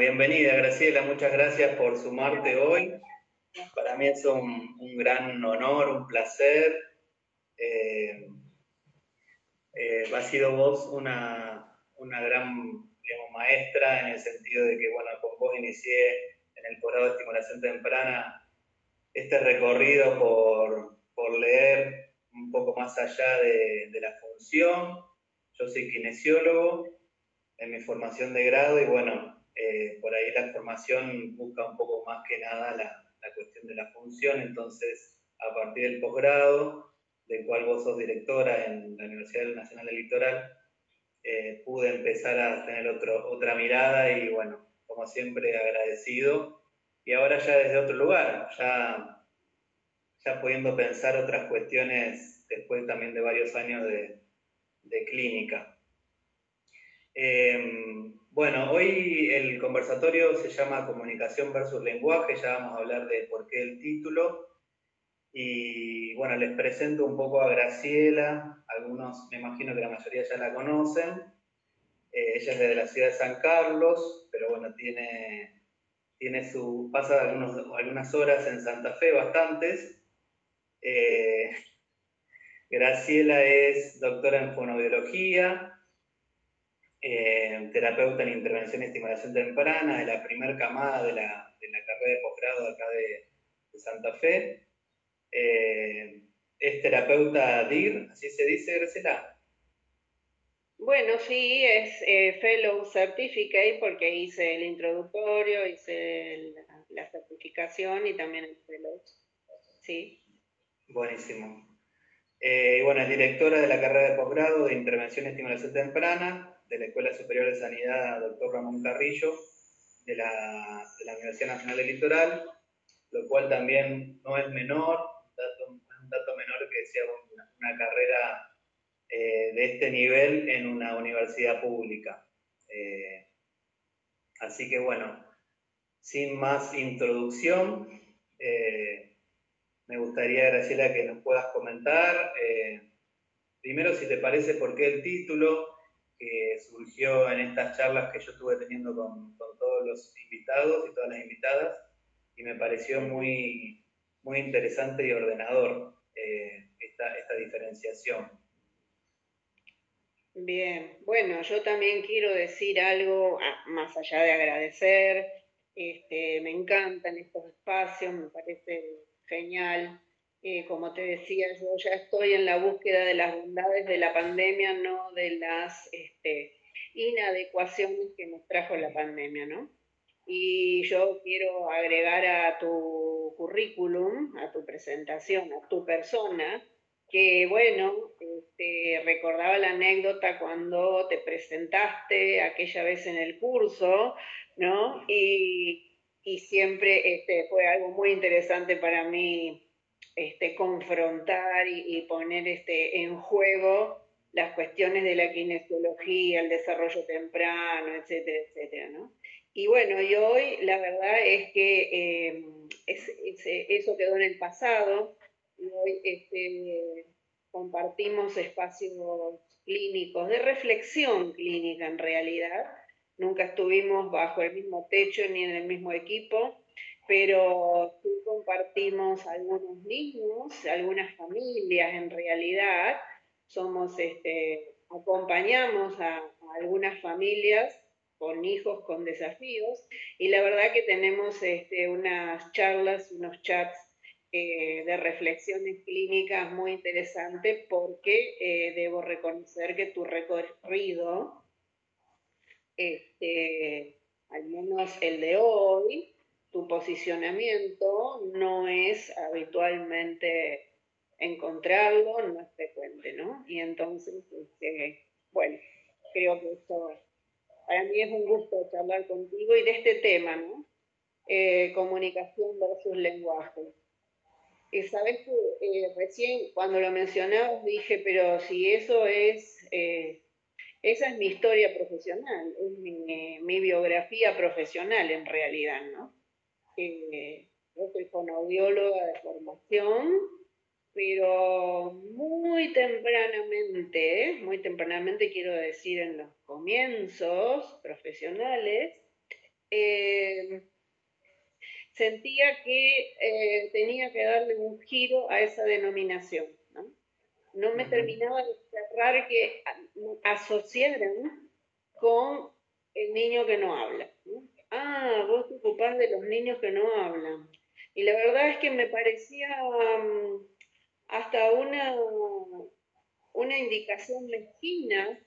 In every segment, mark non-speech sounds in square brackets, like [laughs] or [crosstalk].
bienvenida Graciela, muchas gracias por sumarte hoy. Para mí es un, gran honor, un placer. Eh, eh, ha sido vos una, una gran maestra en el sentido de que, bueno, con vos inicié en el posgrado de estimulación temprana este recorrido por, por leer un poco más allá de, de la función. Yo soy kinesiólogo en mi formación de grado y bueno, eh, por ahí la formación busca un poco más que nada la, cuestión de la función, entonces a partir del posgrado, del cual vos sos directora en la Universidad Nacional del Litoral, eh, pude empezar a tener otro, otra mirada y bueno, como siempre agradecido. Y ahora ya desde otro lugar, ya, ya pudiendo pensar otras cuestiones después también de varios años de, de clínica. Em, bueno, hoy el conversatorio se llama Comunicación versus Lenguaje, ya vamos a hablar de por qué el título. Y bueno, les presento un poco a Graciela, algunos me imagino que la mayoría ya la conocen. Eh, ella es de la ciudad de San Carlos, pero bueno, tiene, tiene su, pasa algunas horas en Santa Fe, bastantes. Eh, Graciela es doctora en fonobiología, eh, terapeuta en intervención y estimulación temprana, de la primera camada de la, de la carrera de posgrado acá de, de Santa Fe. Eh, es terapeuta DIR, así se dice, Graciela. Bueno, sí, es eh, Fellow Certificate porque hice el introductorio, hice la certificación y también el Fellow. Sí. Buenísimo. Eh, bueno, es directora de la carrera de posgrado de Intervención y Estimulación Temprana de la Escuela Superior de Sanidad, doctor Ramón Carrillo, de la, Universidad Nacional del Litoral, lo cual también no es menor, un dato menor que sea una, carrera eh, de este nivel en una universidad pública. Eh, así que bueno, sin más introducción, eh, me gustaría, Graciela, que nos puedas comentar, primero si te parece por qué el título que surgió en estas charlas que yo estuve teniendo con, todos los invitados y todas las invitadas, y me pareció muy, muy interesante y ordenador eh, esta, esta diferenciación. Bien, bueno, yo también quiero decir algo, ah, más allá de agradecer, este, me encantan estos espacios, me parece genial. Eh, como te decía, yo ya estoy en la búsqueda de las bondades de la pandemia, no de las este, inadecuaciones que nos trajo la pandemia, ¿no? Y yo quiero agregar a tu currículum, a tu presentación, a tu persona, que bueno, este, recordaba la anécdota cuando te presentaste aquella vez en el curso, ¿no? Y, siempre este, fue algo muy interesante para mí este, confrontar y, poner este, en juego las cuestiones de la kinesiología, el desarrollo temprano, etcétera, etcétera, ¿no? Y bueno, y hoy la verdad es que eh, eso quedó en el pasado y hoy este, compartimos espacios clínicos, de reflexión clínica en realidad. Nunca estuvimos bajo el mismo techo ni en el mismo equipo, pero sí compartimos algunos niños, algunas familias en realidad. Somos, este, acompañamos a, a algunas familias con hijos con desafíos y la verdad que tenemos este, unas charlas, unos chats eh, de reflexiones clínicas muy interesantes porque eh, debo reconocer que tu recorrido, este, al menos el de hoy, tu posicionamiento no es habitualmente encontrarlo, no es frecuente, ¿no? Y entonces, este, bueno, creo que esto para mí es un gusto charlar contigo y de este tema, ¿no? Eh, comunicación versus lenguaje. Y sabes que eh, recién cuando lo mencionabas dije, pero si eso es, eh, esa es mi historia profesional, es mi biografía profesional en realidad, ¿no? Yo soy fonoaudióloga de formación, pero muy tempranamente, muy tempranamente quiero decir en los comienzos profesionales, eh, sentía que eh, tenía que darle un giro a esa denominación. No, no me terminaba de cerrar que asociaran con el niño que no habla. Ah, vos te ocupás de los niños que no hablan. Y la verdad es que me parecía mm, hasta una, una indicación mezquina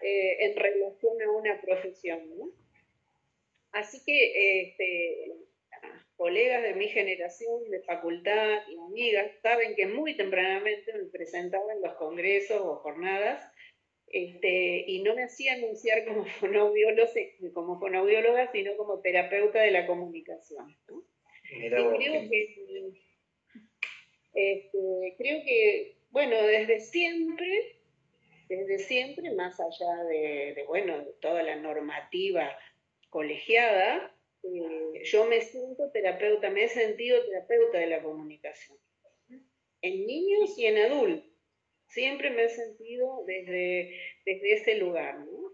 eh, en relación a una profesión. Así que este, colegas de mi generación, de facultad y amigas, saben que muy tempranamente me presentaba en los congresos o jornadas este, y no me hacía anunciar como [laughs] fonoaudióloga, como fonoaudióloga, sino como terapeuta de la comunicación. y creo que, este, creo que, bueno, desde siempre, desde siempre, más allá de, bueno, de toda la normativa colegiada, eh, yo me siento terapeuta, me he sentido terapeuta de la comunicación, en niños y en adultos. Siempre me he sentido desde, desde ese lugar, ¿no?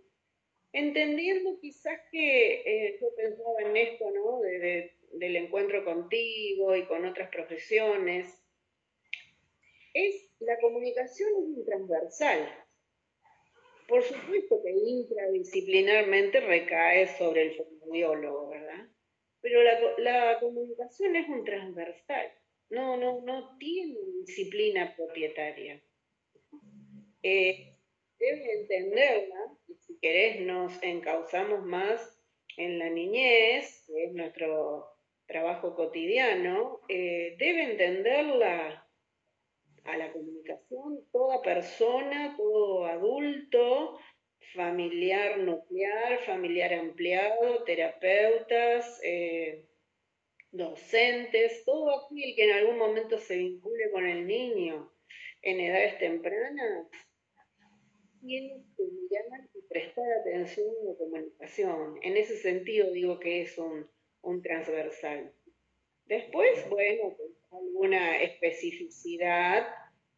Entendiendo quizás que eh, yo pensaba en esto, ¿no? del encuentro contigo y con otras profesiones. Es, la comunicación es transversal. Por supuesto que intradisciplinarmente recae sobre el fonoaudiólogo, ¿verdad? Pero la, la comunicación es un transversal. No, no, no tiene disciplina propietaria. Eh, debe entenderla, y si querés nos encauzamos más en la niñez, que es nuestro trabajo cotidiano, eh, debe entenderla a la comunicación toda persona, todo adulto, familiar nuclear, familiar ampliado, terapeutas, eh, docentes, todo aquel que en algún momento se vincule con el niño en edades tempranas, tiene que mirar y prestar atención a la comunicación. En ese sentido digo que es un, transversal. Después, bueno, pues, alguna especificidad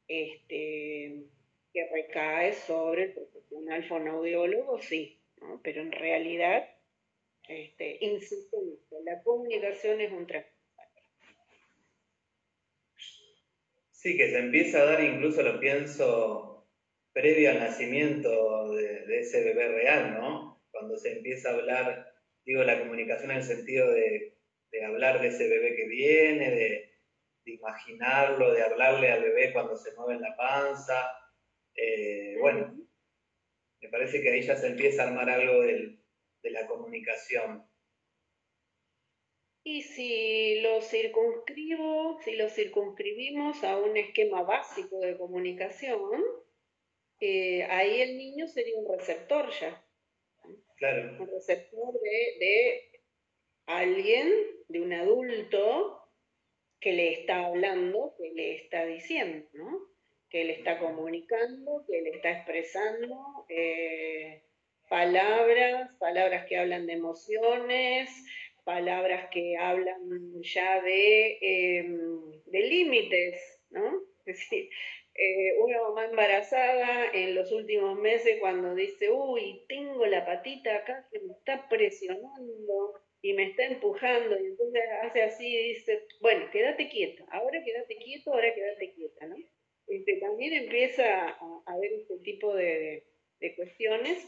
este, que recae sobre el profesional fonoaudiólogo, sí, pero en realidad, este, insisto en la comunicación es un transversal. Sí, que se empieza a dar, incluso lo pienso previo al nacimiento de, ese bebé real, ¿no? Cuando se empieza a hablar, digo, la comunicación en el sentido de, hablar de ese bebé que viene, de, imaginarlo, de hablarle al bebé cuando se mueve en la panza. Eh, bueno, me parece que ahí ya se empieza a armar algo de la comunicación. Y si lo circunscribo, si lo circunscribimos a un esquema básico de comunicación, eh, ahí el niño sería un receptor ya. Claro. Un receptor de, alguien, de un adulto, que le está hablando, que le está diciendo, ¿no? Que le está comunicando, que le está expresando eh, palabras, palabras que hablan de emociones, palabras que hablan ya de, em, de límites, ¿no? [laughs] Es decir, eh, una mamá embarazada en los últimos meses cuando dice, uy, tengo la patita acá que me está presionando y me está empujando, y entonces hace así y dice, bueno, quédate quieta, ahora quédate quieto, ahora quédate quieta, ¿no? Este, también empieza a, a ver este tipo de, cuestiones.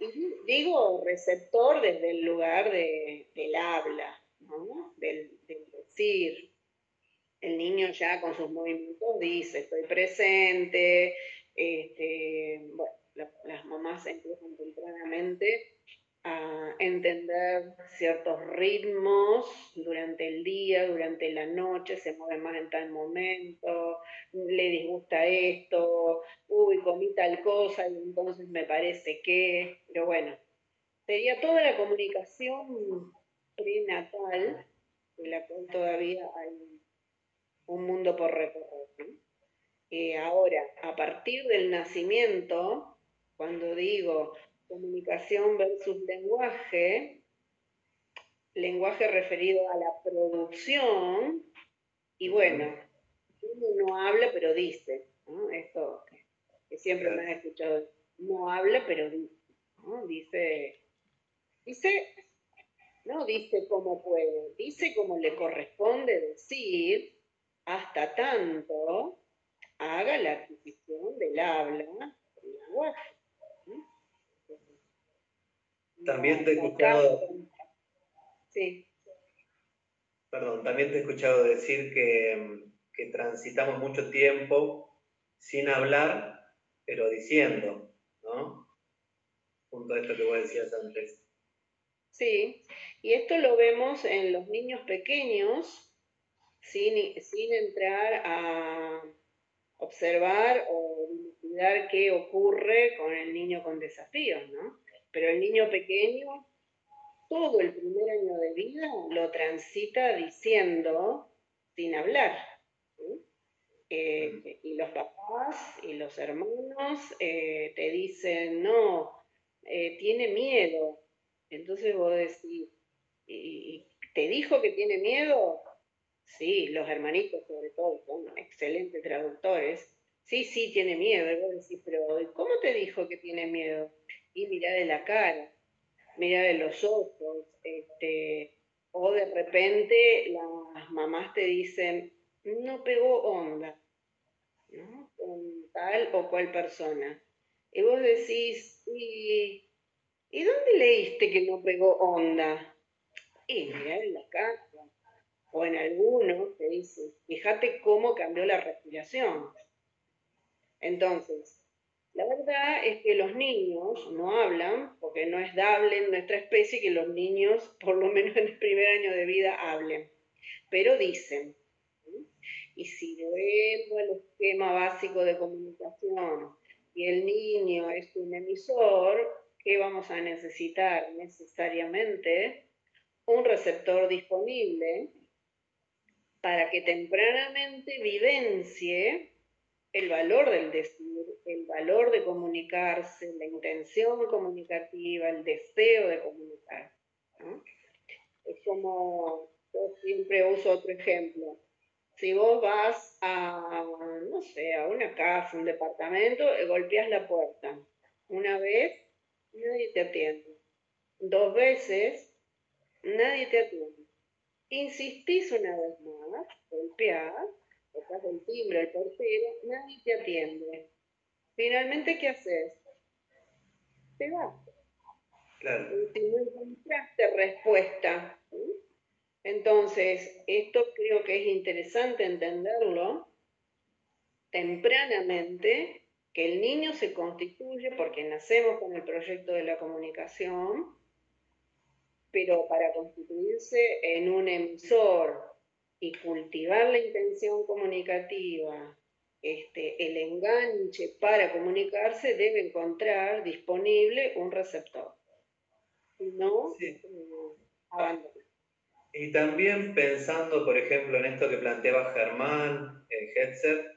Y digo receptor desde el lugar del habla, ¿no? del, del decir, el niño ya con sus movimientos dice, estoy presente, este, bueno, las mamás empiezan tempranamente a entender ciertos ritmos durante el día, durante la noche, se mueve más en tal momento, le disgusta esto, uy, comí tal cosa y entonces me parece que, pero bueno, sería toda la comunicación prenatal, de la cual todavía hay un mundo por recorrer. Eh, ahora, a partir del nacimiento, cuando digo comunicación versus lenguaje, lenguaje referido a la producción, y bueno, uno no habla pero dice, esto que siempre me han escuchado, no habla pero dice, dice, dice no dice cómo puede, dice cómo le corresponde decir, hasta tanto haga la adquisición del habla, del lenguaje. También te he escuchado. Sí. Perdón, también te he escuchado decir que, que transitamos mucho tiempo sin hablar, pero diciendo, ¿no? Junto a esto que vos decías antes. Sí, y esto lo vemos en los niños pequeños, sin, sin entrar a observar o investigar qué ocurre con el niño con desafíos, ¿no? Pero el niño pequeño, todo el primer año de vida lo transita diciendo sin hablar. Eh, y los papás y los hermanos eh, te dicen, no, eh, tiene miedo. Entonces vos decís, ¿y, ¿te dijo que tiene miedo? Sí, los hermanitos sobre todo son excelentes traductores. Sí, sí, tiene miedo. Y pero ¿cómo te dijo que tiene miedo? y mira de la cara, mira de los ojos, este, o de repente las mamás te dicen, no pegó onda, ¿no? Con tal o cual persona. Y vos decís, ¿y, ¿y dónde leíste que no pegó onda? Y mira en la casa. O en algunos te dicen, fíjate cómo cambió la respiración. Entonces, la verdad es que los niños no hablan, porque no es dable en nuestra especie que los niños, por lo menos en el primer año de vida, hablen, pero dicen. Y si vuelvo al esquema básico de comunicación y el niño es un emisor, ¿qué vamos a necesitar necesariamente? Un receptor disponible para que tempranamente vivencie el valor del decir, el valor de comunicarse, la intención comunicativa, el deseo de comunicar. Es como, yo siempre uso otro ejemplo. Si vos vas a, no sé, a una casa, un departamento, eh, golpeas la puerta. Una vez, nadie te atiende. Dos veces, nadie te atiende. Insistís una vez más, golpeás, tocas el timbre, el portero, nadie te atiende. Finalmente, ¿qué haces? Te vas. Claro. Si no encontraste respuesta. Entonces, esto creo que es interesante entenderlo tempranamente, que el niño se constituye porque nacemos con el proyecto de la comunicación, pero para constituirse en un emisor y cultivar la intención comunicativa, este, el enganche para comunicarse, debe encontrar disponible un receptor. no, sí. Y también pensando, por ejemplo, en esto que planteaba Germán en Hetzer,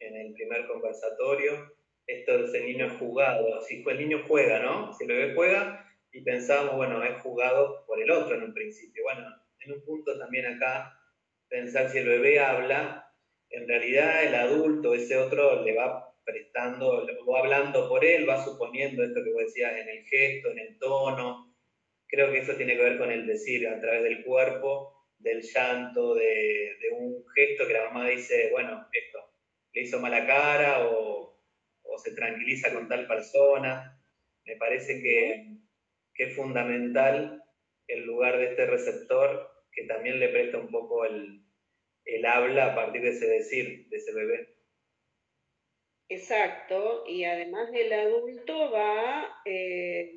en el primer conversatorio, esto de ese niño jugado, si el niño juega, ¿no? Si el bebé juega y pensamos, bueno, es jugado por el otro en un principio. Bueno, en un punto también acá pensar si el bebé habla, en realidad el adulto, ese otro, le va prestando, va hablando por él, va suponiendo esto que vos decías en el gesto, en el tono. Creo que eso tiene que ver con el decir a través del cuerpo, del llanto, de, un gesto que la mamá dice, bueno, esto, le hizo mala cara o, se tranquiliza con tal persona. Me parece que, que es fundamental el lugar de este receptor que también le presta un poco el, el habla a partir de ese decir, de ese bebé. Exacto, y además el adulto va eh,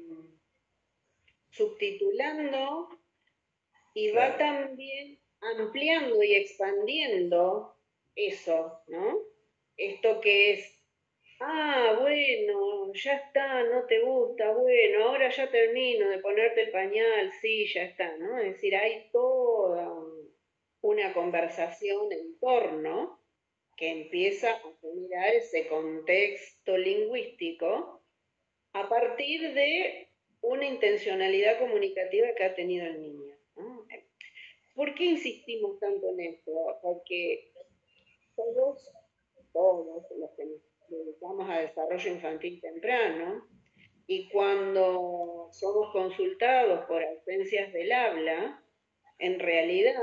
subtitulando y va también ampliando y expandiendo eso, ¿no? Esto que es, ah, bueno, ya está, no te gusta, bueno, ahora ya termino de ponerte el pañal, sí, ya está, ¿no? Es decir, hay toda una conversación en torno que empieza a generar ese contexto lingüístico a partir de una intencionalidad comunicativa que ha tenido el niño. ¿Por qué insistimos tanto en esto? Porque todos, todos los que nos dedicamos a desarrollo infantil temprano, Y cuando somos consultados por ausencias del habla, en realidad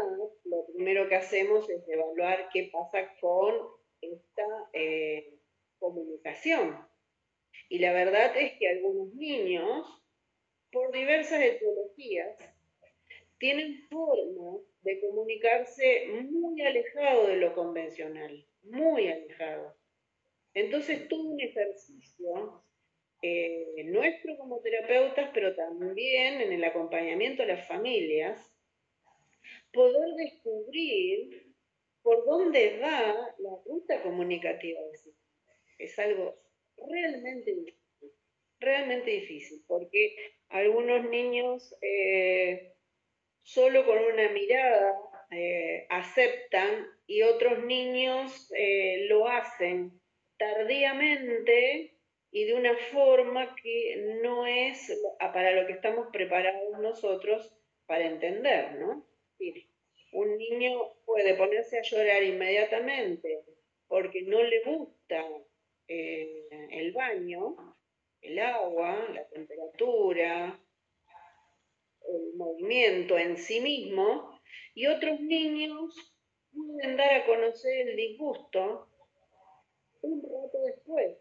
lo primero que hacemos es evaluar qué pasa con esta eh, comunicación. Y la verdad es que algunos niños, por diversas etiologías, tienen formas de comunicarse muy alejado de lo convencional, muy alejado. Entonces, todo un ejercicio eh, nuestro como terapeutas, pero también en el acompañamiento a las familias, poder descubrir por dónde va la ruta comunicativa Es algo realmente difícil, realmente difícil, porque algunos niños eh, solo con una mirada eh, aceptan y otros niños lo hacen tardíamente y de una forma que no es para lo que estamos preparados nosotros para entender, ¿no? Un niño puede ponerse a llorar inmediatamente porque no le gusta eh, el baño, el agua, la temperatura, el movimiento en sí mismo, y otros niños pueden dar a conocer el disgusto un rato después,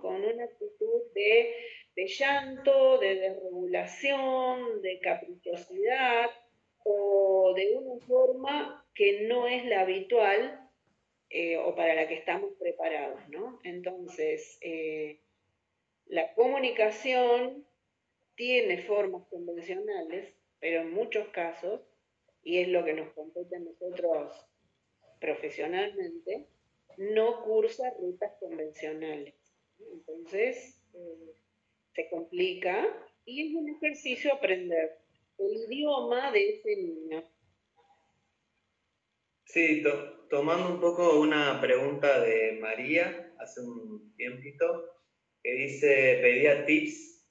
con una actitud de, llanto, de desregulación, de caprichosidad o de una forma que no es la habitual eh, o para la que estamos preparados. Entonces, eh, la comunicación tiene formas convencionales, pero en muchos casos, y es lo que nos compete a nosotros profesionalmente, no cursa rutas convencionales. Entonces, eh, se complica y es un ejercicio aprender el idioma de ese niño. Sí, tomando un poco una pregunta de María hace un tiempito, que dice, pedía tips,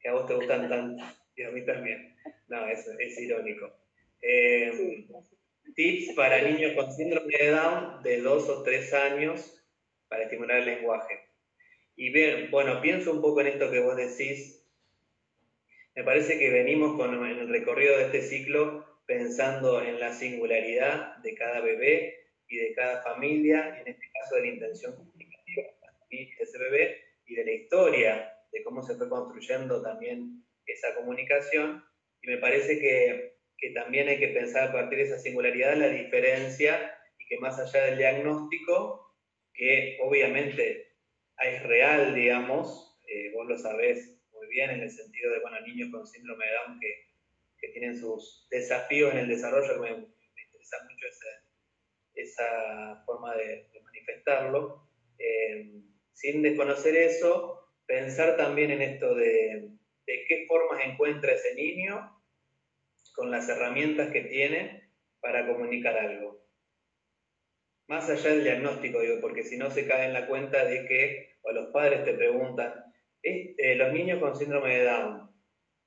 que a vos te gustan tanto, y a mí también. No, es, es irónico. Eh, tips para niños con síndrome de Down de dos o tres años para estimular el lenguaje. Y bien, bueno, pienso un poco en esto que vos decís. Me parece que venimos con el recorrido de este ciclo pensando en la singularidad de cada bebé y de cada familia, y en este caso de la intención comunicativa de ese bebé y de la historia de cómo se fue construyendo también esa comunicación. Y me parece que, que también hay que pensar a partir de esa singularidad la diferencia y que más allá del diagnóstico, que obviamente es real, digamos, eh, vos lo sabés muy bien en el sentido de, bueno, niños con síndrome de Down que, tienen sus desafíos en el desarrollo, me, interesa mucho esa forma de, manifestarlo. Eh, sin desconocer eso, pensar también en esto de, de qué formas encuentra ese niño con las herramientas que tiene para comunicar algo más allá del diagnóstico, digo, porque si no se cae en la cuenta de que, o los padres te preguntan, eh, los niños con síndrome de Down,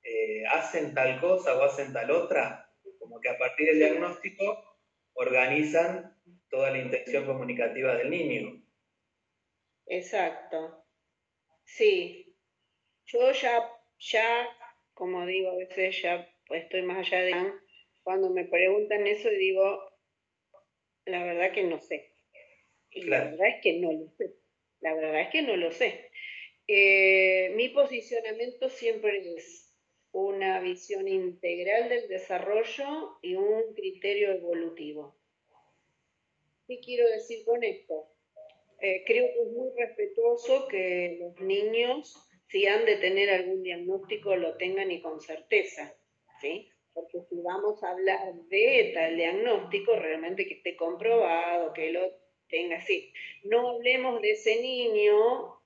eh, ¿hacen tal cosa o hacen tal otra? Como que a partir del diagnóstico organizan toda la intención comunicativa del niño. Exacto. Sí. Yo ya, ya, como digo, a veces ya pues estoy más allá de... Cuando me preguntan eso digo, la verdad que no sé. Y la verdad es que no lo sé. La verdad es que no lo sé. Eh, mi posicionamiento siempre es una visión integral del desarrollo y un criterio evolutivo. ¿Qué quiero decir con esto? Eh, creo que es muy respetuoso que los niños, si han de tener algún diagnóstico, lo tengan y con certeza. ¿Sí? porque si vamos a hablar de tal diagnóstico, realmente que esté comprobado, que lo tenga así. No hablemos de ese niño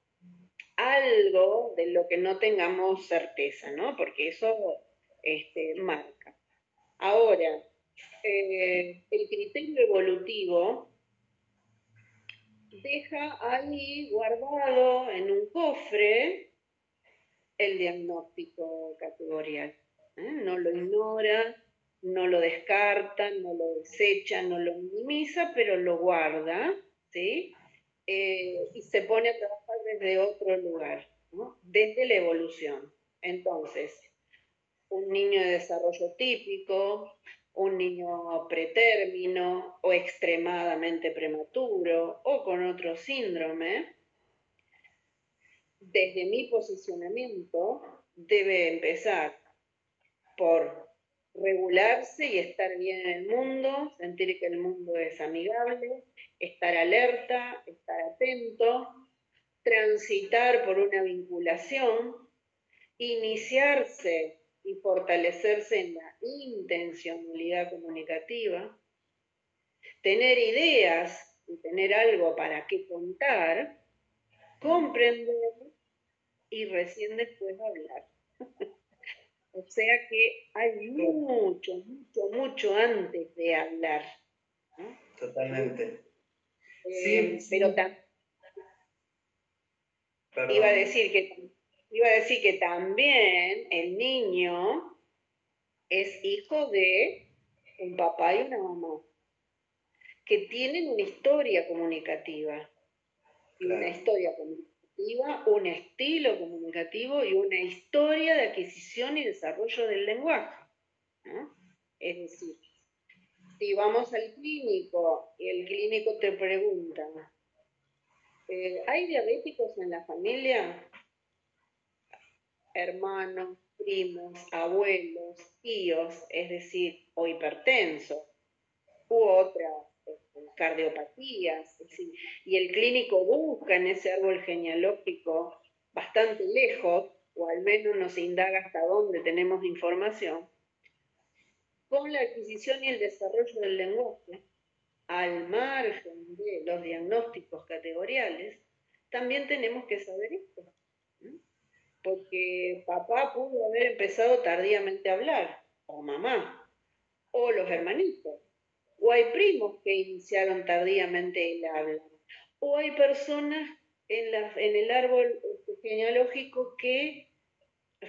algo de lo que no tengamos certeza, ¿no? Porque eso este, marca. Ahora, eh, el criterio evolutivo deja ahí guardado en un cofre el diagnóstico categorial. ¿Eh? no lo ignora, no lo descarta, no lo desecha, no lo minimiza, pero lo guarda, ¿sí? Eh, y se pone a trabajar desde otro lugar. desde la evolución. Entonces, un niño de desarrollo típico, un niño pretérmino o extremadamente prematuro o con otro síndrome, desde mi posicionamiento debe empezar por regularse y estar bien en el mundo, sentir que el mundo es amigable, estar alerta, estar atento, transitar por una vinculación, iniciarse y fortalecerse en la intencionalidad comunicativa, tener ideas y tener algo para qué contar, comprender y recién después hablar. [laughs] o sea que hay mucho, mucho, mucho antes de hablar. Totalmente. Eh, sí, pero también iba a decir que iba a decir que también el niño es hijo de un papá y una mamá que tienen una historia comunicativa y una historia comunicativa, un estilo comunicativo y una historia de adquisición y desarrollo del lenguaje. Es decir, si vamos al clínico y el clínico te pregunta, eh, ¿hay diabéticos en la familia? Hermanos, primos, abuelos, tíos, es decir, o hipertensos, u cardiopatías, y el clínico busca en ese árbol genealógico bastante lejos, o al menos nos indaga hasta dónde tenemos información, con la adquisición y el desarrollo del lenguaje, al margen de los diagnósticos categoriales, también tenemos que saber esto. Porque papá pudo haber empezado tardíamente a hablar, o mamá, o los hermanitos, o hay primos que iniciaron tardíamente el habla, o hay personas en, el árbol genealógico que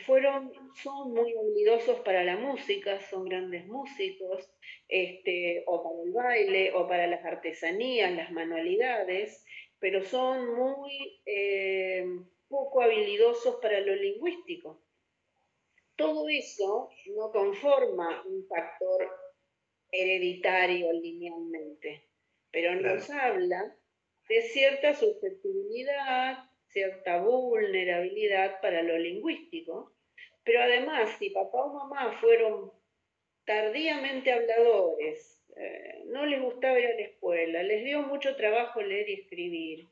fueron, son muy habilidosos para la música, son grandes músicos, este, o para el baile, o para las artesanías, las manualidades, pero son muy eh, poco habilidosos para lo lingüístico. Todo eso no conforma un factor hereditario linealmente, pero nos habla de cierta susceptibilidad, cierta vulnerabilidad para lo lingüístico, pero además, si papá o mamá fueron tardíamente habladores, eh, no les gustaba ir a la escuela, les dio mucho trabajo leer y escribir,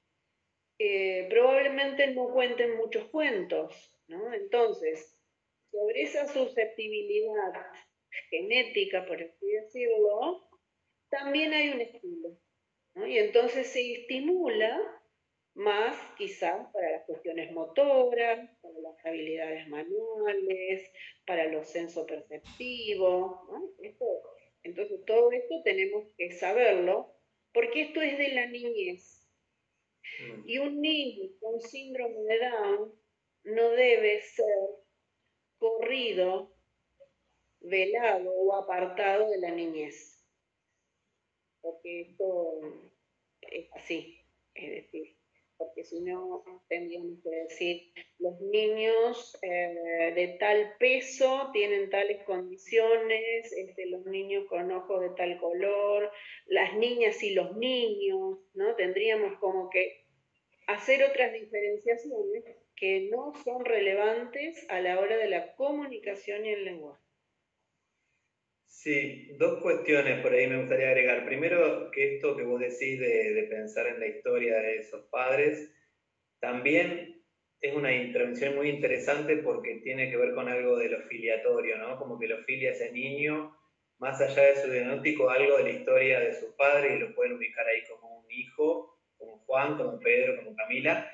eh, probablemente no cuenten muchos cuentos, ¿no? Entonces, sobre esa susceptibilidad genética, por así decirlo, también hay un estilo, ¿no? Y entonces se estimula más quizás para las cuestiones motoras, para las habilidades manuales, para los sensoperceptivos. ¿no? entonces todo esto tenemos que saberlo, porque esto es de la niñez. Mm. Y un niño con síndrome de Down no debe ser corrido, velado o apartado de la niñez. Porque esto es así, es decir, porque si no tendríamos que decir, los niños eh, de tal peso tienen tales condiciones, este, los niños con ojos de tal color, las niñas y los niños, ¿no? Tendríamos como que hacer otras diferenciaciones que no son relevantes a la hora de la comunicación y el lenguaje. Sí, dos cuestiones por ahí me gustaría agregar. Primero, que esto que vos decís de, pensar en la historia de esos padres, también es una intervención muy interesante porque tiene que ver con algo de lo filiatorio, ¿no? Como que lo filia ese niño, más allá de su diagnóstico, algo de la historia de sus padres y lo pueden ubicar ahí como un hijo, como Juan, como Pedro, como Camila,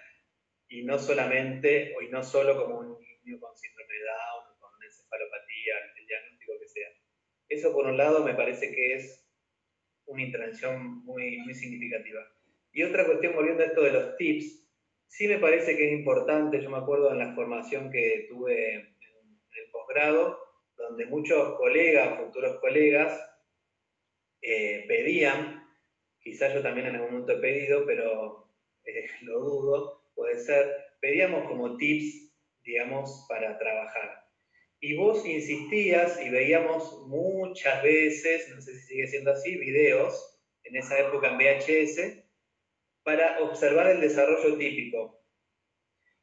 y no solamente, o no solo como un niño con síndrome de Down, con encefalopatía, el diagnóstico que sea. Eso por un lado me parece que es una intervención muy, muy significativa. Y otra cuestión, volviendo a esto de los tips, sí me parece que es importante, yo me acuerdo en la formación que tuve en el posgrado, donde muchos colegas, futuros colegas, eh, pedían, quizás yo también en algún momento he pedido, pero eh, lo dudo, puede ser, pedíamos como tips, digamos, para trabajar. Y vos insistías y veíamos muchas veces, no sé si sigue siendo así, videos, en esa época en VHS, para observar el desarrollo típico.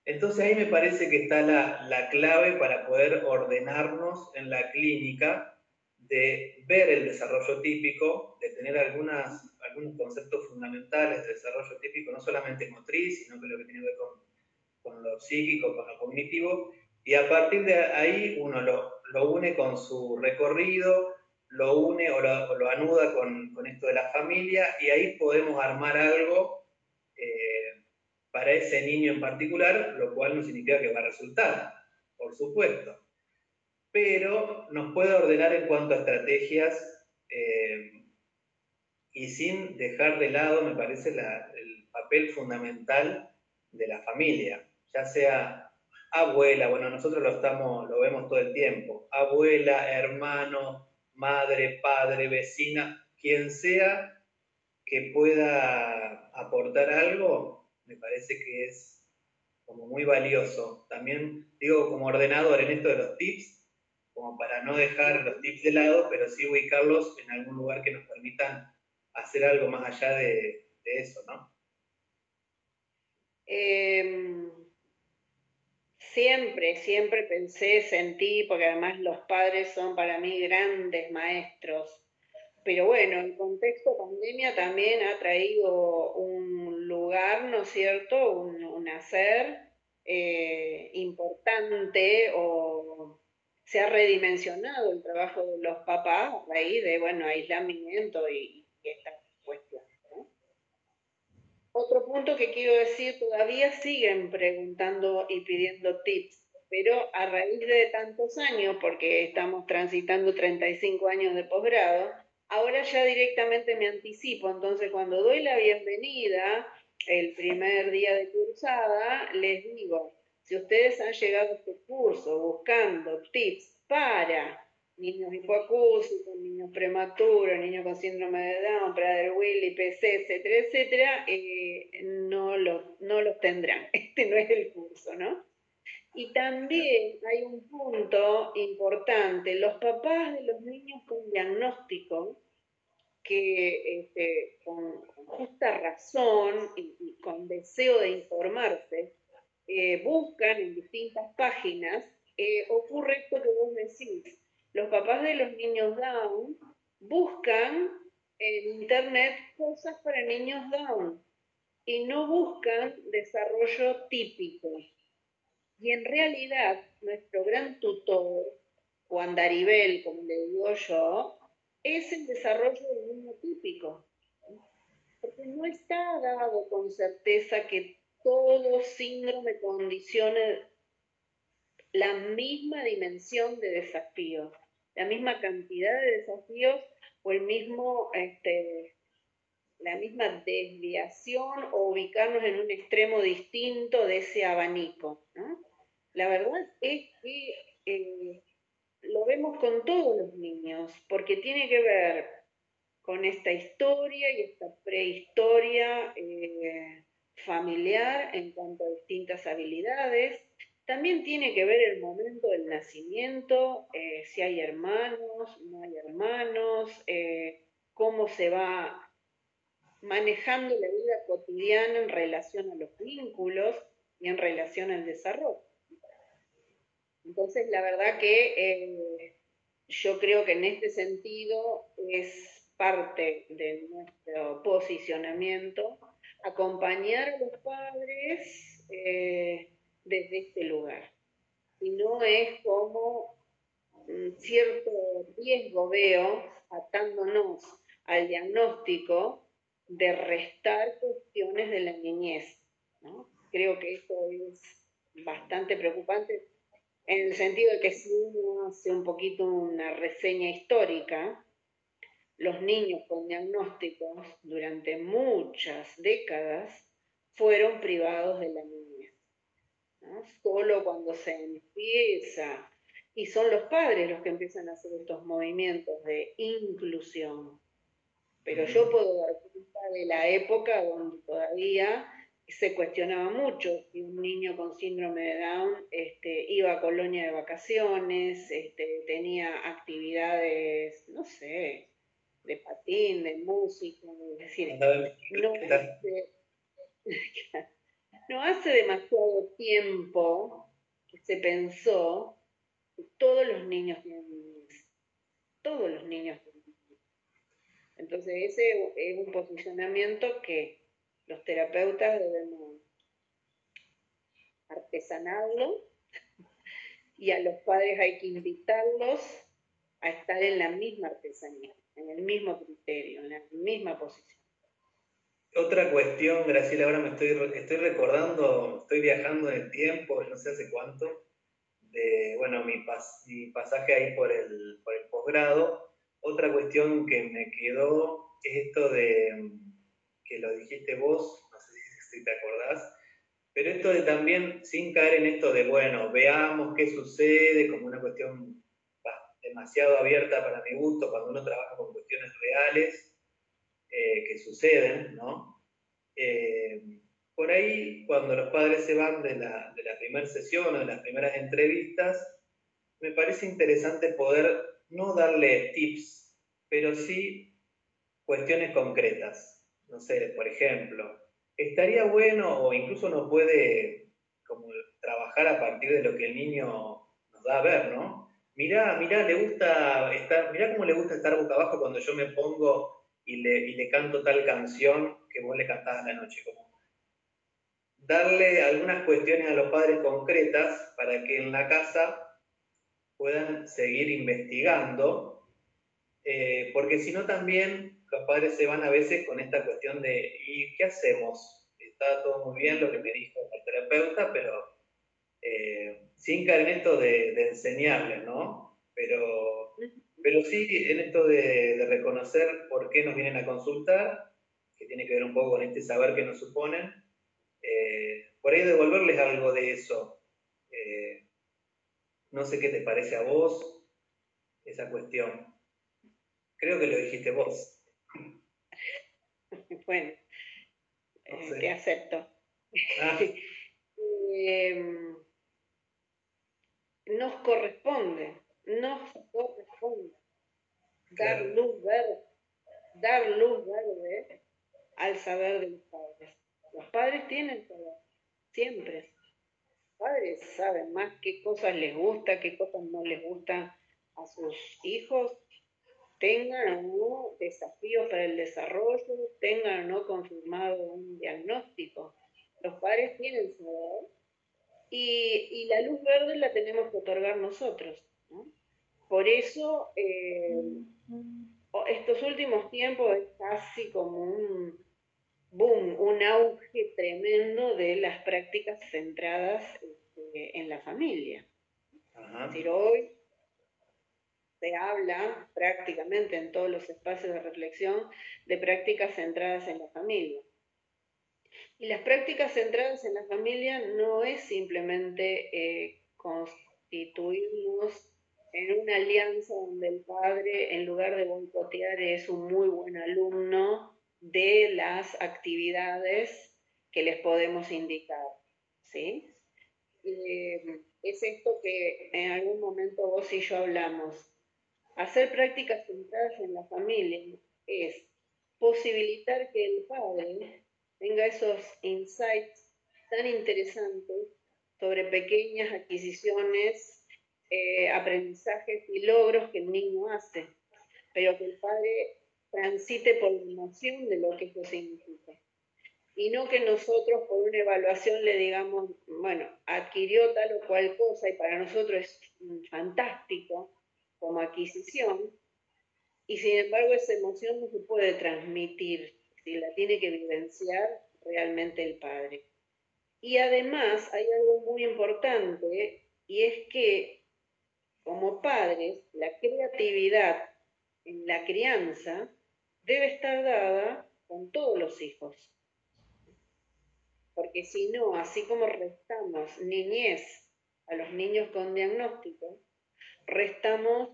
Entonces ahí me parece que está la, la clave para poder ordenarnos en la clínica de ver el desarrollo típico, de tener algunos conceptos fundamentales de desarrollo típico, no solamente motriz, sino que lo que tiene que ver con lo psíquico, con lo cognitivo, y a partir de ahí uno lo, lo une con su recorrido, lo une o lo, lo anuda con, con, esto de la familia, y ahí podemos armar algo eh, para ese niño en particular, lo cual no significa que va a resultar, por supuesto. Pero nos puede ordenar en cuanto a estrategias eh, y sin dejar de lado, me parece, el papel fundamental de la familia, ya sea abuela, bueno, nosotros lo, estamos, lo vemos todo el tiempo, abuela, hermano, madre, padre, vecina, quien sea que pueda aportar algo, me parece que es como muy valioso. También digo como ordenador en esto de los tips, como para no dejar los tips de lado, pero sí ubicarlos en algún lugar que nos permitan hacer algo más allá de, eso, ¿no? Em, siempre, siempre pensé, sentí, porque además los padres son para mí grandes maestros. Pero bueno, el contexto pandemia también ha traído un lugar, ¿no es cierto? Un, hacer eh, importante o se ha redimensionado el trabajo de los papás a raíz de, bueno, aislamiento y, esta cuestión. Otro punto que quiero decir, todavía siguen preguntando y pidiendo tips, pero a raíz de tantos años, porque estamos transitando 35 años de posgrado, ahora ya directamente me anticipo, entonces cuando doy la bienvenida, el primer día de cursada, les digo, si ustedes han llegado a este curso buscando tips para niños hipoacúsicos, niños prematuros, niños con síndrome de Down, Prader-Willi, PC, etcétera, etcétera, eh, no, los, no los tendrán. [laughs] Este no es el curso, ¿no? Y también hay un punto importante, los papás de los niños con diagnóstico, que este, con, justa razón y, con deseo de informarse, eh, buscan en distintas páginas, eh, ocurre esto que vos decís. Los papás de los niños Down buscan en Internet cosas para niños Down y no buscan desarrollo típico. Y en realidad, nuestro gran tutor, Juan Daribel, como le digo yo, es el desarrollo del niño típico. Porque no está dado con certeza que todo síndrome condicione la misma dimensión de desafíos, la misma cantidad de desafíos o el mismo, este, la misma desviación o ubicarnos en un extremo distinto de ese abanico. La verdad es que eh, lo vemos con todos los niños, porque tiene que ver con esta historia y esta prehistoria. Eh, familiar en cuanto a distintas habilidades. También tiene que ver el momento del nacimiento, eh, si hay hermanos, no hay hermanos, eh, cómo se va manejando la vida cotidiana en relación a los vínculos y en relación al desarrollo. Entonces, la verdad que eh, yo creo que en este sentido es parte de nuestro posicionamiento acompañar a los padres desde este lugar. Y no es como un cierto riesgo veo atándonos al diagnóstico de restar cuestiones de la niñez. Creo que esto es bastante preocupante en el sentido de que si uno hace un poquito una reseña histórica, los niños con diagnósticos durante muchas décadas fueron privados de la niñez. Solo cuando se empieza, y son los padres los que empiezan a hacer estos movimientos de inclusión. Pero yo puedo dar cuenta de la época donde todavía se cuestionaba mucho si un niño con síndrome de Down este, iba a colonia de vacaciones, este, tenía actividades, no sé, de patín, de música, es decir, no [laughs] no hace demasiado tiempo que se pensó que todos los niños tienen todos los niños tienen Entonces ese es un posicionamiento que los terapeutas debemos artesanarlo [laughs] y a los padres hay que invitarlos a estar en la misma artesanía, en el mismo criterio, en la misma posición. Otra cuestión, Graciela, ahora me estoy, estoy recordando, estoy viajando en el tiempo, no sé hace cuánto, de bueno, mi, pasaje ahí por el, por el posgrado. Otra cuestión que me quedó es esto de que lo dijiste vos, no sé si te acordás, pero esto de también, sin caer en esto de, bueno, veamos qué sucede, como una cuestión demasiado abierta para mi gusto, cuando uno trabaja con cuestiones reales eh, que suceden, ¿no? Eh, por ahí, cuando los padres se van de la, de la primera sesión o de las primeras entrevistas, me parece interesante poder no darle tips, pero sí cuestiones concretas no sé, por ejemplo, estaría bueno o incluso uno puede como trabajar a partir de lo que el niño nos da a ver, ¿no? Mirá, mirá, le gusta estar, mirá cómo le gusta estar boca abajo cuando yo me pongo y le, y le canto tal canción que vos le cantás a la noche. Como darle algunas cuestiones a los padres concretas para que en la casa puedan seguir investigando, eh, porque si no también los padres se van a veces con esta cuestión de, ¿y qué hacemos? Está todo muy bien lo que me dijo el terapeuta, pero eh, sin caer en esto de, enseñarles, ¿no? Pero, pero sí en esto de, reconocer por qué nos vienen a consultar, que tiene que ver un poco con este saber que nos suponen, eh, por ahí devolverles algo de eso. Eh, no sé qué te parece a vos esa cuestión. Creo que lo dijiste vos. [laughs] Bueno, eh, te acepto. Ah. [laughs] Nos corresponde, nos corresponde dar luz verde, dar luz verde al saber de los padres. Los padres tienen saber, siempre. Los padres saben más qué cosas les gusta, qué cosas no les gustan a sus hijos tengan o no desafíos para el desarrollo, tengan o no confirmado un diagnóstico. Los padres tienen saber y, y la luz verde la tenemos que otorgar nosotros. Por eso, eh, estos últimos tiempos es casi como un boom, un auge tremendo de las prácticas centradas este, en la familia. Es decir, hoy se habla prácticamente en todos los espacios de reflexión de prácticas centradas en la familia. Y las prácticas centradas en la familia no es simplemente eh, constituirnos en una alianza donde el padre, en lugar de boicotear, es un muy buen alumno de las actividades que les podemos indicar. ¿sí? Eh, es esto que en algún momento vos y yo hablamos. Hacer prácticas centradas en la familia es posibilitar que el padre tenga esos insights tan interesantes sobre pequeñas adquisiciones, eh, aprendizajes y logros que el niño hace, pero que el padre transite por la emoción de lo que eso significa. Y no que nosotros por una evaluación le digamos, bueno, adquirió tal o cual cosa y para nosotros es fantástico, como adquisición, y sin embargo esa emoción no se puede transmitir, si la tiene que vivenciar realmente el padre. Y además hay algo muy importante, y es que como padres, la creatividad en la crianza debe estar dada con todos los hijos. Porque si no, así como restamos niñez a los niños con diagnóstico, restamos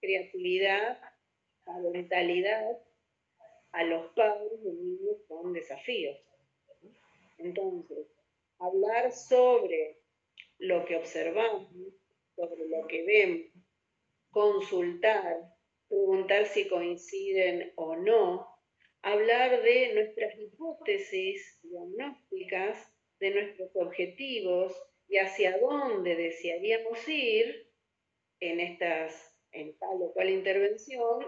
creatividad, mentalidad a los padres de niños con desafíos. Entonces, hablar sobre lo que observamos, sobre lo que vemos, consultar, preguntar si coinciden o no, hablar de nuestras hipótesis diagnósticas, de nuestros objetivos y hacia dónde desearíamos ir en estas en tal o cual intervención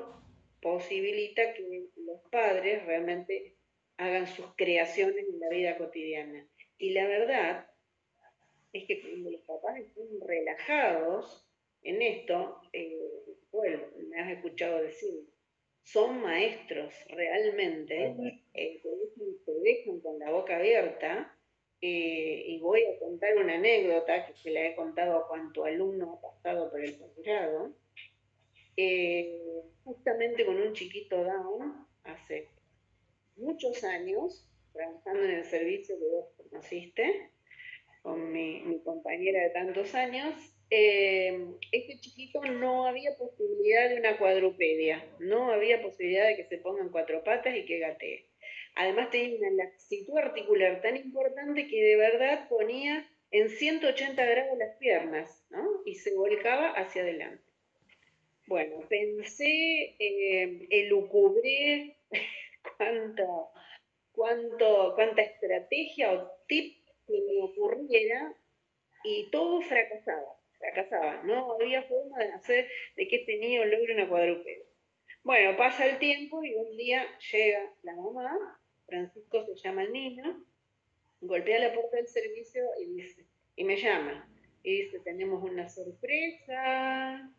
posibilita que los padres realmente hagan sus creaciones en la vida cotidiana. Y la verdad es que cuando los papás están relajados en esto, eh, bueno, me has escuchado decir, son maestros realmente, eh, te, dejan, con la boca abierta. Eh, y voy a contar una anécdota que se la he contado a cuanto alumno ha pasado por el posgrado. Eh, justamente con un chiquito Down, hace muchos años, trabajando en el servicio que vos conociste, con mi, compañera de tantos años, este chiquito no había posibilidad de una cuadrupedia, no había posibilidad de que se ponga en cuatro patas y que gatee. Además tenía una laxitud articular tan importante que de verdad ponía en 180 grados las piernas, ¿no? Y se volcaba hacia adelante. Bueno, pensé, eh, elucubré [laughs] cuánto, cuánto, cuánta estrategia o tip que me ocurriera y todo fracasaba fracasaba, no había forma de hacer de que este niño logre una cuadrúpeda. Bueno, pasa el tiempo y un día llega la mamá, Francisco se llama el niño, golpea la puerta del servicio y dice, y me llama, y dice, tenemos una sorpresa.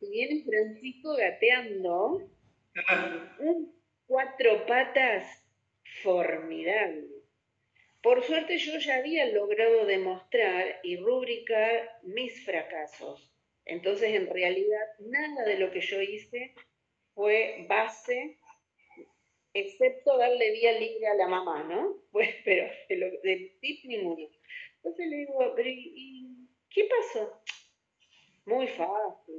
Y viene Francisco gateando un cuatro patas formidable por suerte yo ya había logrado demostrar y rubricar mis fracasos. Entonces, en realidad, nada de lo que yo hice fue base, excepto darle vía libre a la mamá, ¿no? [laughs] Pues, pero del tip ninguno. Entonces le digo, pero ¿y, qué pasó? Muy fácil,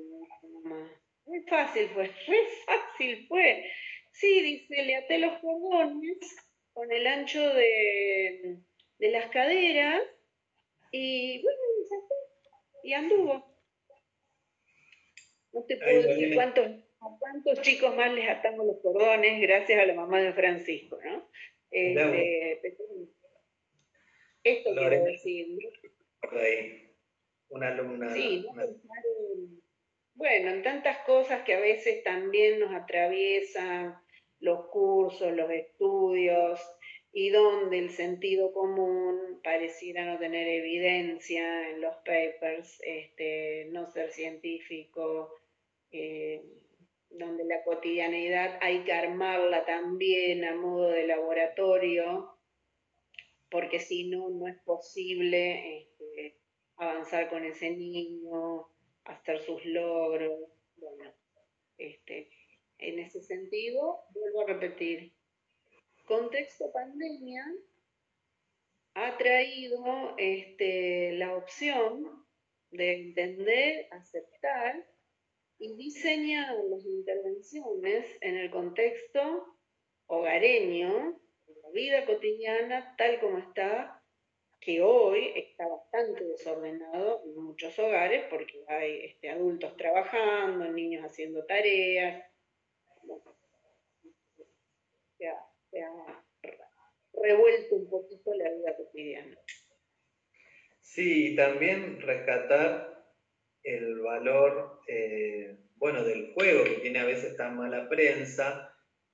mamá. Muy fácil fue, [laughs] muy fácil fue. Sí, dice, le até los cordones con el ancho de, las caderas y bueno, y anduvo. No te puedo decir cuántos, a cuántos chicos más les atamos los cordones gracias a la mamá de Francisco, ¿no? Este, esto quiero decir. Una alumna. Sí, bueno, en tantas cosas que a veces también nos atraviesan los cursos, los estudios, y donde el sentido común pareciera no tener evidencia en los papers, este, no ser científico, eh, donde la cotidianidad hay que armarla también a modo de laboratorio, porque si no, no es posible este, avanzar con ese niño, hacer sus logros. Bueno, este, en ese sentido, vuelvo a repetir, contexto pandemia ha traído este, la opción de entender, aceptar y diseñar las intervenciones en el contexto hogareño, en la vida cotidiana tal como está, que hoy está bastante desordenado en muchos hogares porque hay este, adultos trabajando, niños haciendo tareas, se ha, revuelto un poquito la vida cotidiana. Sí, también rescatar el valor, eh, bueno, del juego que tiene a veces tan mala prensa,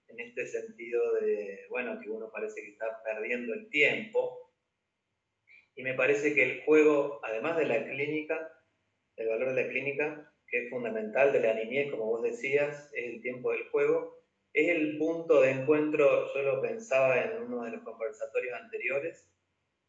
en este sentido de, bueno, que uno parece que está perdiendo el tiempo. Y me parece que el juego, además de la clínica, el valor de la clínica, que es fundamental de la niñez, como vos decías, es el tiempo del juego, es el punto de encuentro, yo lo pensaba en uno de los conversatorios anteriores,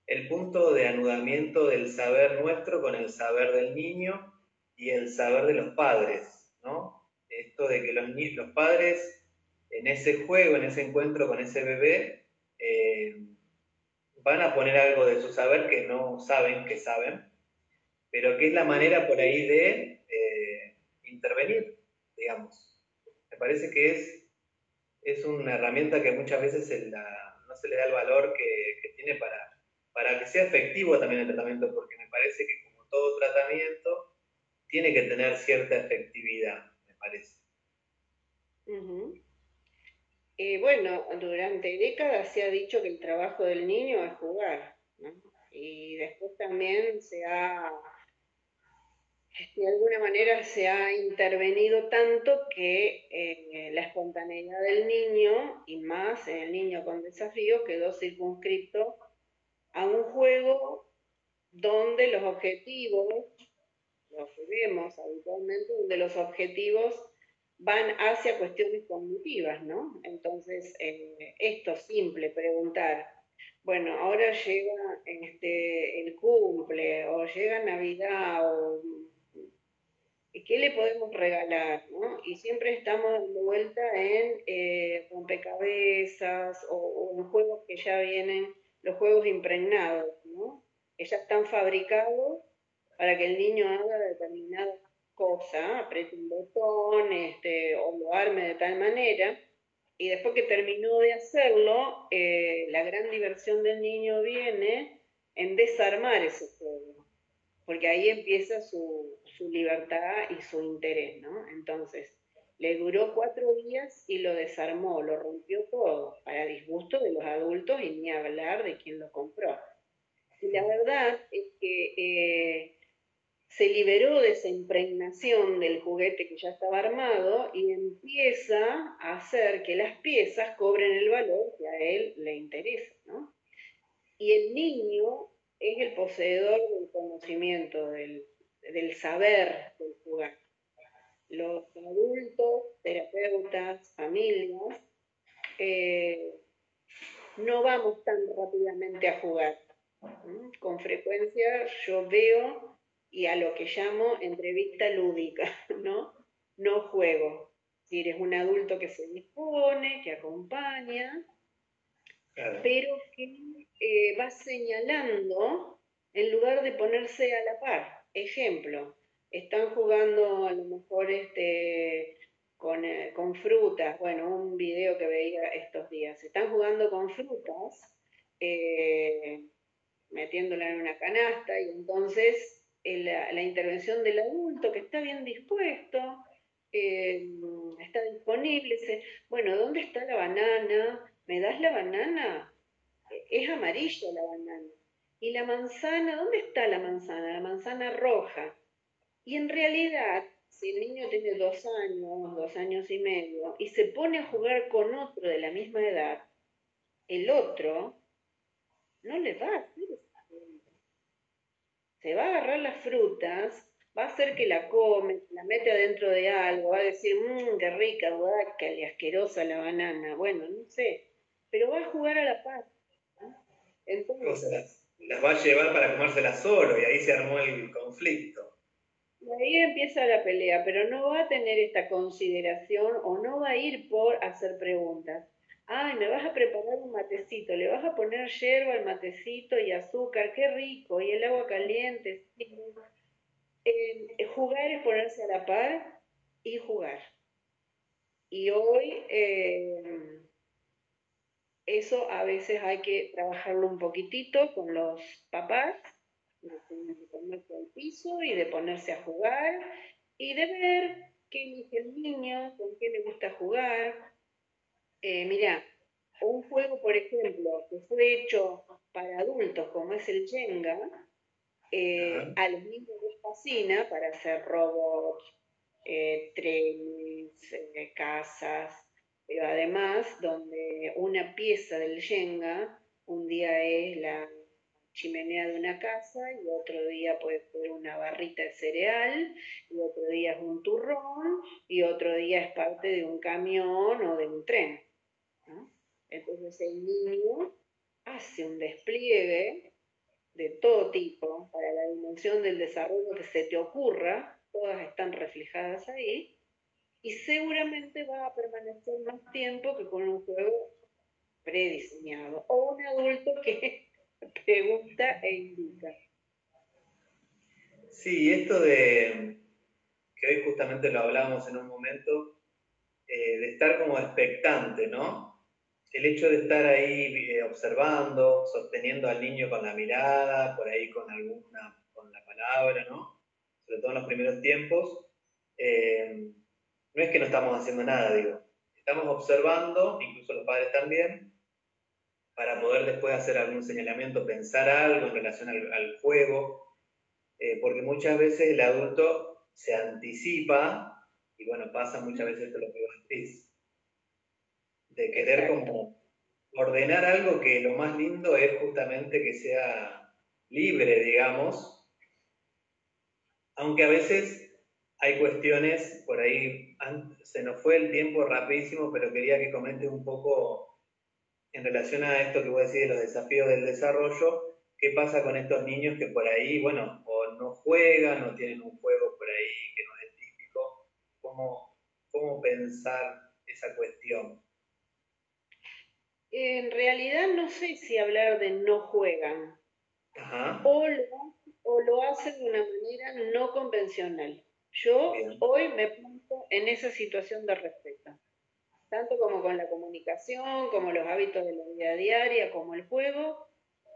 el punto de anudamiento del saber nuestro con el saber del niño y el saber de los padres, ¿no? Esto de que los, los padres en ese juego, en ese encuentro con ese bebé, eh, van a poner algo de su saber que no saben que saben, pero que es la manera por ahí de eh, intervenir, digamos. Me parece que es es una herramienta que muchas veces no se le da el valor que, tiene para, para que sea efectivo también el tratamiento, porque me parece que como todo tratamiento, tiene que tener cierta efectividad, me parece. Eh, bueno, durante décadas se ha dicho que el trabajo del niño es jugar, y después también se ha, de alguna manera se ha intervenido tanto que eh, la espontaneidad del niño, y más el niño con desafíos, quedó circunscrito a un juego donde los objetivos, lo que vemos habitualmente, donde los objetivos van hacia cuestiones cognitivas, ¿no? Entonces, eh, esto simple, preguntar, bueno, ahora llega este, el cumple, o llega Navidad, o ¿qué le podemos regalar? ¿no? Y siempre estamos dando vuelta en eh, rompecabezas o, o, en juegos que ya vienen, los juegos impregnados, ¿no? que ya están fabricados para que el niño haga determinada cosa, apriete un botón este, o lo arme de tal manera, y después que terminó de hacerlo, eh, la gran diversión del niño viene en desarmar ese juego, porque ahí empieza su, su libertad y su interés, ¿no? Entonces, le duró cuatro días y lo desarmó, lo rompió todo, para disgusto de los adultos y ni hablar de quien lo compró. Y la verdad es que eh, se liberó de esa impregnación del juguete que ya estaba armado y empieza a hacer que las piezas cobren el valor que a él le interesa. ¿no? Y el niño es el poseedor del conocimiento, del, saber del jugar. Los adultos, terapeutas, familias, eh, no vamos tan rápidamente a jugar. Con frecuencia yo veo y a lo que llamo entrevista lúdica, [laughs] ¿no? No juego. Si eres un adulto que se dispone, que acompaña, pero que eh, va señalando en lugar de ponerse a la par. Ejemplo, están jugando a lo mejor este, con, eh, con, frutas, bueno, un video que veía estos días, están jugando con frutas, eh, metiéndola en una canasta y entonces la, intervención del adulto que está bien dispuesto, eh, está disponible, dice, bueno, ¿dónde está la banana? ¿Me das la banana? Es amarilla la banana. ¿Y la manzana? ¿Dónde está la manzana? La manzana roja. Y en realidad, si el niño tiene dos años, dos años y medio, y se pone a jugar con otro de la misma edad, el otro no le va a hacer se va a agarrar las frutas, va a hacer que la come, la mete adentro de algo, va a decir, mmm, qué rica, qué asquerosa la banana. Bueno, no sé, pero va a jugar a la paz. Entonces, las va a llevar para comérselas solo y ahí se armó el conflicto. Y ahí empieza la pelea, pero no va a tener esta consideración o no va a ir por hacer preguntas ay, me vas a preparar un matecito, le vas a poner yerba al matecito y azúcar, qué rico, y el agua caliente. jugar es ponerse a la par y jugar. Y hoy eh, eso a veces hay que trabajarlo un poquitito con los papás, de ponerse al piso y de ponerse a jugar y de ver qué elige el niño, con qué le gusta jugar, eh, mira, un juego, por ejemplo, que fue hecho para adultos, como es el Jenga, eh, a los niños les fascina para hacer robots, eh, trenes, casas, además donde una pieza del Jenga un día es la chimenea de una casa y otro día puede ser una barrita de cereal y otro día es un turrón y otro día es parte de un camión o de un tren. Entonces el niño hace un despliegue de todo tipo para la dimensión del desarrollo que se te ocurra, todas están reflejadas ahí, y seguramente va a permanecer más tiempo que con un juego prediseñado o un adulto que [laughs] pregunta e indica. Sí, esto de que hoy justamente lo hablábamos en un momento, eh, de estar como expectante, ¿no? El hecho de estar ahí eh, observando, sosteniendo al niño con la mirada, por ahí con alguna, con la palabra, ¿no? Sobre todo en los primeros tiempos. Eh, no es que no estamos haciendo nada, digo. Estamos observando, incluso los padres también, para poder después hacer algún señalamiento, pensar algo en relación al, juego, porque muchas veces el adulto se anticipa y bueno, pasa muchas veces esto lo que vos decís, de querer como ordenar algo que lo más lindo es justamente que sea libre, digamos, aunque a veces hay cuestiones, por ahí se nos fue el tiempo rapidísimo, pero quería que comentes un poco en relación a esto que vos decís de los desafíos del desarrollo, qué pasa con estos niños que por ahí, bueno, o no juegan, o tienen un juego por ahí que no cómo, pensar esa cuestión. En realidad no sé si hablar de no juegan. O, lo, hacen de una manera no convencional. Yo hoy me pongo en esa situación de respeto, tanto como con la comunicación, como los hábitos de la vida diaria, como el juego.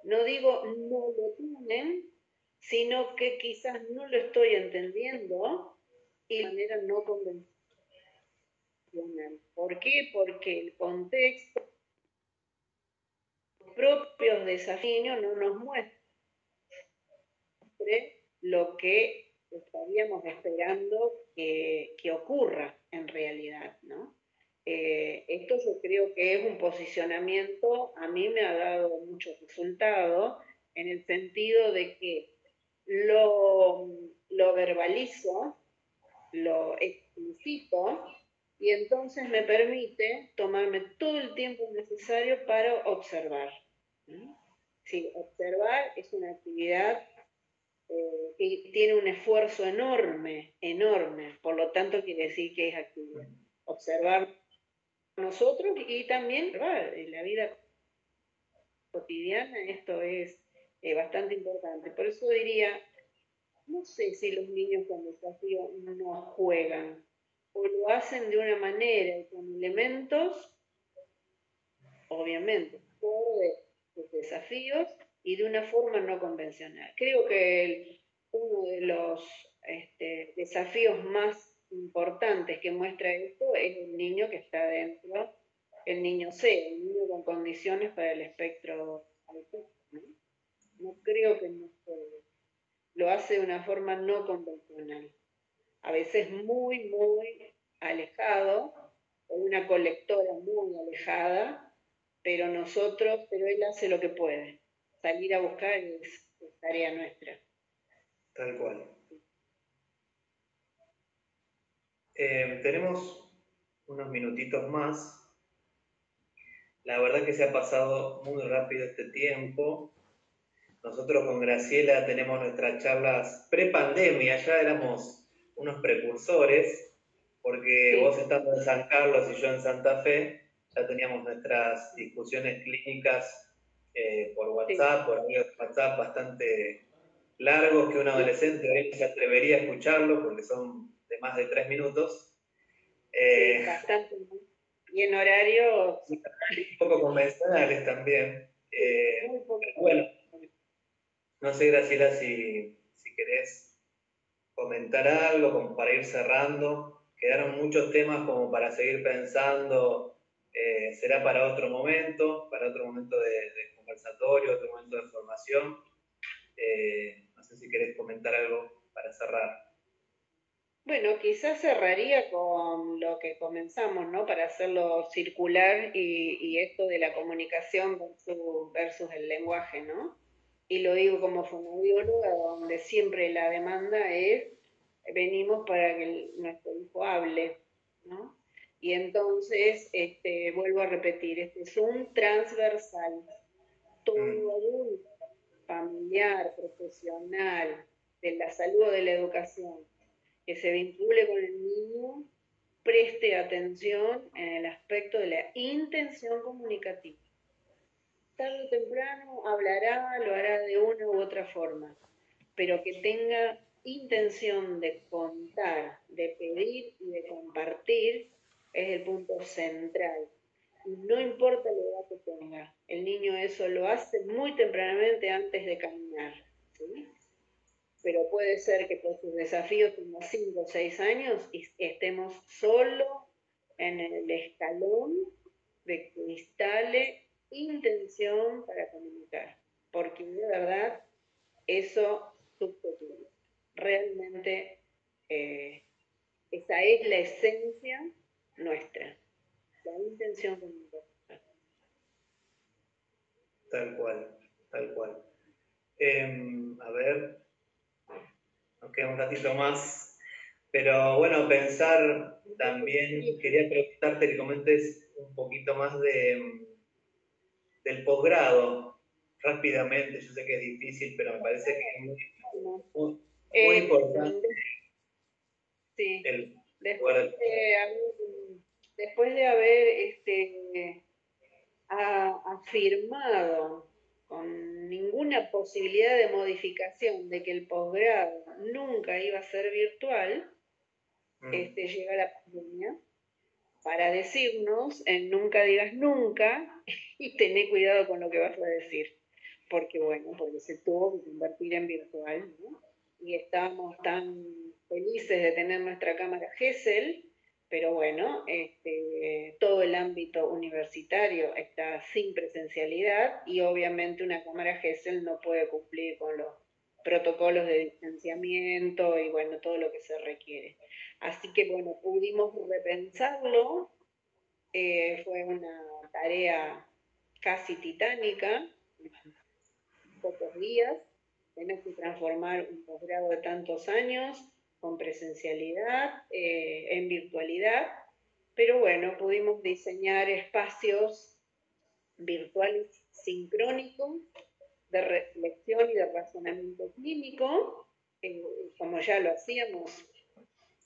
No digo no lo tienen, sino que quizás no lo estoy entendiendo y de manera no convencional. ¿Por qué? Porque el contexto propios desafíos no nos muestra lo que estaríamos esperando que, ocurra en realidad, ¿no? Eh, esto yo creo que es un posicionamiento, a mí me ha dado mucho resultado en el sentido de que lo, lo verbalizo, lo explicito y entonces me permite tomarme todo el tiempo necesario para observar. Sí, observar es una actividad eh, que tiene un esfuerzo enorme, enorme, por lo tanto quiere decir que es actividad. Observar nosotros y también en la vida cotidiana esto es eh, bastante importante. Por eso diría, no sé si los niños con desafío no juegan o lo hacen de una manera con elementos, obviamente, por los desafíos y de una forma no convencional. Creo que uno de los este, desafíos más importantes que muestra esto es el niño que está dentro, el niño C, el niño con condiciones para el espectro autista. ¿no? creo que no lo hace de una forma no convencional. A veces muy, muy alejado, con una colectora muy alejada, pero nosotros, pero él hace lo que puede. Salir a buscar es, tarea nuestra. Tal cual. Eh, tenemos unos minutitos más. La verdad que se ha pasado muy rápido este tiempo. Nosotros con Graciela tenemos nuestras charlas pre-pandemia, ya éramos unos precursores, porque vos estando en San Carlos y yo en Santa Fe, ya teníamos nuestras discusiones clínicas eh, por WhatsApp, por amigos de WhatsApp bastante largos que un adolescente hoy se atrevería a escucharlo porque son de más de tres minutos. Eh, bastante. Y en horario... [laughs] Un poco convencionales también. Eh, Muy poco. Bueno, no sé, Graciela, si, si querés comentar algo como para ir cerrando. Quedaron muchos temas como para seguir pensando. Eh, será para otro momento, para otro momento de, conversatorio, otro momento de formación. Eh, no sé si querés comentar algo para cerrar. Bueno, quizás cerraría con lo que comenzamos, ¿no? Para hacerlo circular y, esto de la comunicación versus, el lenguaje, ¿no? y lo digo como fonoaudióloga, donde siempre la demanda es, venimos para que nuestro hijo hable, ¿no? Y entonces, este, vuelvo a repetir, este es un transversal, todo mm. adulto, familiar, profesional, de la salud o de la educación, que se vincule con el niño, preste atención en el aspecto de la intención comunicativa tarde o temprano hablará, lo hará de una u otra forma, pero que tenga intención de contar, de pedir y de compartir, es el punto central. No importa la el niño eso lo hace muy tempranamente antes de caminar. Pero puede ser que por sus desafíos tenga 5 o 6 años y estemos solo en el escalón de que instale intención para comunicar. Porque de verdad eso subjetivo. Realmente eh, esa es la esencia nuestra, la intención Tal cual, tal cual. Em, a ver, nos queda un ratito más, pero bueno, pensar también, quería preguntarte que comentes un poquito más de, del posgrado, rápidamente, yo sé que es difícil, pero me parece que es muy, eh, importante. Sí. después, de haber, este, afirmado con ninguna posibilidad de modificación de que el posgrado nunca iba a ser virtual, mm. este, llega la pandemia para decirnos en nunca digas nunca [laughs] y tener cuidado con lo que vas a decir porque bueno, porque se tuvo que convertir en virtual, ¿no? Y estábamos tan felices de tener nuestra cámara GESEL, pero bueno, este, todo el ámbito universitario está sin presencialidad y obviamente una cámara GESEL no puede cumplir con los protocolos de distanciamiento y bueno, todo lo que se requiere. Así que bueno, pudimos repensarlo, eh, fue una tarea casi titánica, pocos días, tenemos que transformar un posgrado de tantos años con presencialidad, eh, en virtualidad, pero bueno, pudimos diseñar espacios virtuales sincrónicos de reflexión y de razonamiento clínico, eh, como ya lo hacíamos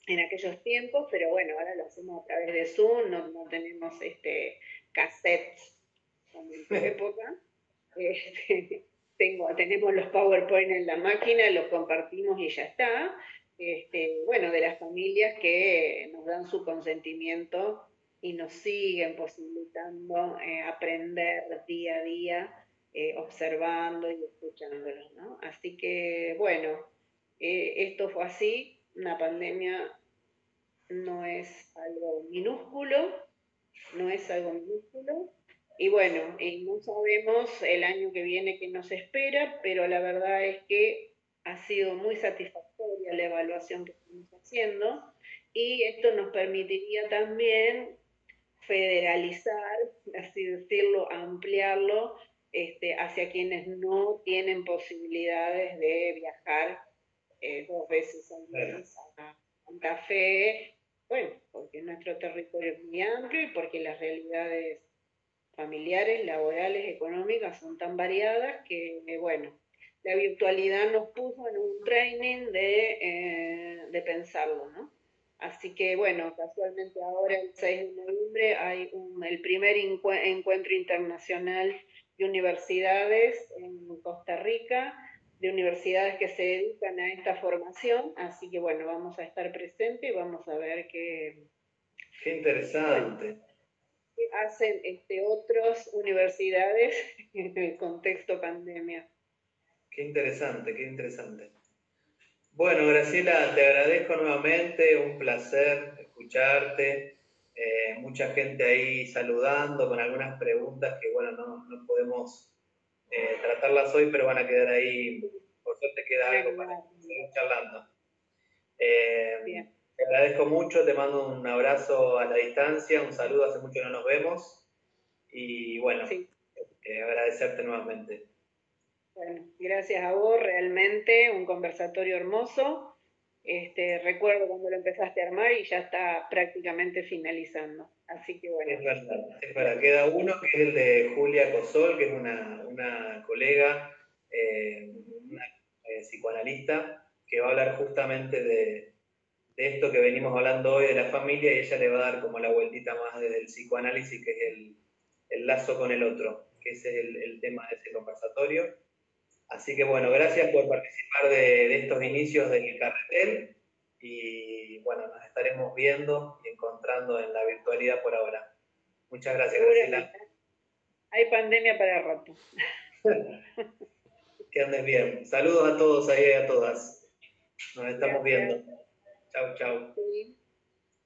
en aquellos tiempos, pero bueno, ahora lo hacemos a través de Zoom, no, tenemos este cassettes como en su época. Este, [laughs] tenemos los PowerPoint en la máquina, los compartimos y ya está. Este, bueno, de las familias que nos dan su consentimiento y nos siguen posibilitando eh, aprender día a día, eh, observando y escuchándolos. ¿no? Así que, bueno, eh, esto fue así, una pandemia no es algo minúsculo, no es algo minúsculo, y bueno, no sabemos el año que viene qué nos espera, pero la verdad es que ha sido muy satisfactoria la evaluación que estamos haciendo. Y esto nos permitiría también federalizar, así decirlo, ampliarlo este, hacia quienes no tienen posibilidades de viajar eh, dos veces al mes a Santa Fe, bueno, porque nuestro territorio es muy amplio y porque las realidades familiares, laborales, económicas son tan variadas que, eh, bueno, la virtualidad nos puso en un training de, eh, de pensarlo, ¿no? Así que, bueno, casualmente ahora, el 6 de noviembre, hay el primer encuentro internacional de universidades en Costa Rica, de universidades que se dedican a esta formación. Así que, bueno, vamos a estar presentes y vamos a ver qué... Qué interesante hacen este, otras universidades [laughs] en el contexto pandemia. Qué interesante, qué interesante. Bueno, Graciela, te agradezco nuevamente, un placer escucharte. Eh, mucha gente ahí saludando con algunas preguntas que, bueno, no, no podemos eh, tratarlas hoy, pero van a quedar ahí. Por suerte queda algo para seguir charlando. Eh. Te agradezco mucho, te mando un abrazo a la distancia, un saludo, hace mucho no nos vemos. Y bueno, agradecerte nuevamente. Bueno, gracias a vos, realmente un conversatorio hermoso. Este, recuerdo cuando lo empezaste a armar y ya está prácticamente finalizando. Así que bueno. Es verdad, es. Queda uno que es el de Julia Cosol, que es una, colega, eh, una eh, psicoanalista, que va a hablar justamente de, de esto que venimos hablando hoy de la familia y ella le va a dar como la vueltita más desde el psicoanálisis, que es el, lazo con el otro, que ese es el, tema de ese conversatorio. Así que bueno, gracias por participar de, estos inicios del carretel y bueno, nos estaremos viendo y encontrando en la virtualidad por ahora. Muchas gracias, Graciela. Hay pandemia para rato. [laughs] que andes bien. Saludos a todos ahí y a todas. Nos estamos viendo. Chau, chau.